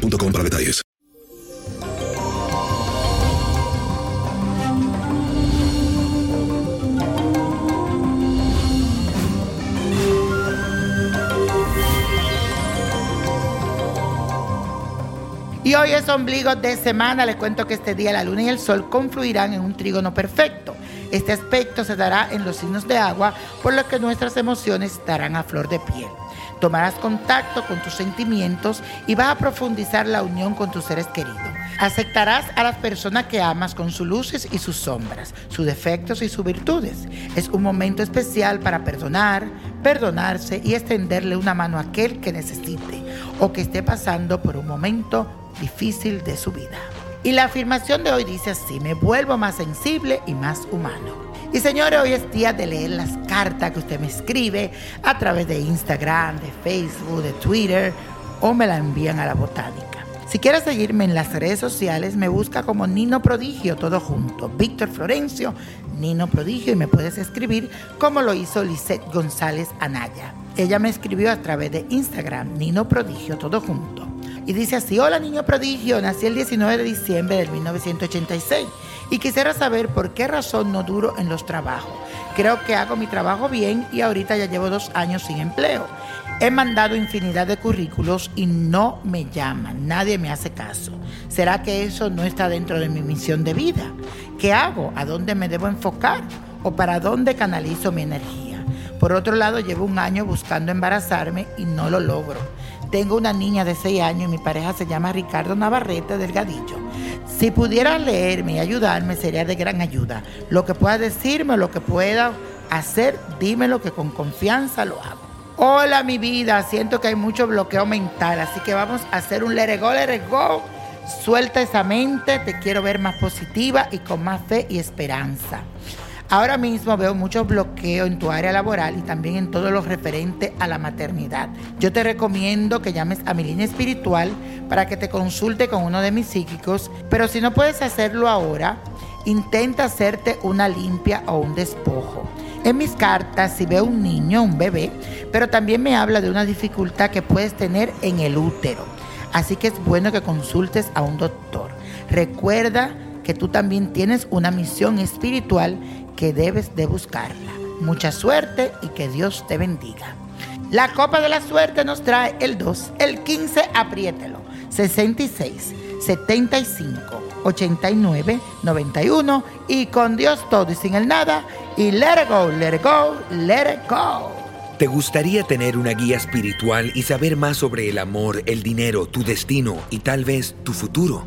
boostmobile.com para detalles. Y hoy es ombligo de semana. Les cuento que este día la luna y el sol confluirán en un trígono perfecto. Este aspecto se dará en los signos de agua, por lo que nuestras emociones estarán a flor de piel. Tomarás contacto con tus sentimientos y vas a profundizar la unión con tus seres queridos. Aceptarás a las personas que amas con sus luces y sus sombras, sus defectos y sus virtudes. Es un momento especial para perdonar, perdonarse y extenderle una mano a aquel que necesite o que esté pasando por un momento difícil de su vida. Y la afirmación de hoy dice así, me vuelvo más sensible y más humano. Y señores, hoy es día de leer las cartas que usted me escribe a través de Instagram, de Facebook, de Twitter o me la envían a la botánica. Si quieres seguirme en las redes sociales, me busca como Nino Prodigio, todo junto. Víctor Florencio, Nino Prodigio, y me puedes escribir como lo hizo Lisette González Anaya. Ella me escribió a través de Instagram, Nino Prodigio, todo junto. Y dice así, hola niño prodigio, nací el 19 de diciembre del 1986 y quisiera saber por qué razón no duro en los trabajos. Creo que hago mi trabajo bien y ahorita ya llevo dos años sin empleo. He mandado infinidad de currículos y no me llaman, nadie me hace caso. ¿Será que eso no está dentro de mi misión de vida? ¿Qué hago? ¿A dónde me debo enfocar? ¿O para dónde canalizo mi energía? Por otro lado, llevo un año buscando embarazarme y no lo logro. Tengo una niña de 6 años y mi pareja se llama Ricardo Navarrete Delgadillo. Si pudiera leerme y ayudarme sería de gran ayuda. Lo que pueda decirme, lo que pueda hacer, dímelo que con confianza lo hago. Hola mi vida, siento que hay mucho bloqueo mental, así que vamos a hacer un let it go, let it go. Suelta esa mente, te quiero ver más positiva y con más fe y esperanza. Ahora mismo veo mucho bloqueo en tu área laboral y también en todo lo referente a la maternidad. Yo te recomiendo que llames a mi línea espiritual para que te consulte con uno de mis psíquicos, pero si no puedes hacerlo ahora, intenta hacerte una limpia o un despojo. En mis cartas, si veo un niño, un bebé, pero también me habla de una dificultad que puedes tener en el útero. Así que es bueno que consultes a un doctor. Recuerda que tú también tienes una misión espiritual que debes de buscarla. Mucha suerte y que Dios te bendiga. La copa de la suerte nos trae el 2, el 15, apriételo, 66, 75, 89, 91 y con Dios todo y sin el nada y let it go, let it go, let it go. ¿Te gustaría tener una guía espiritual y saber más sobre el amor, el dinero, tu destino y tal vez tu futuro?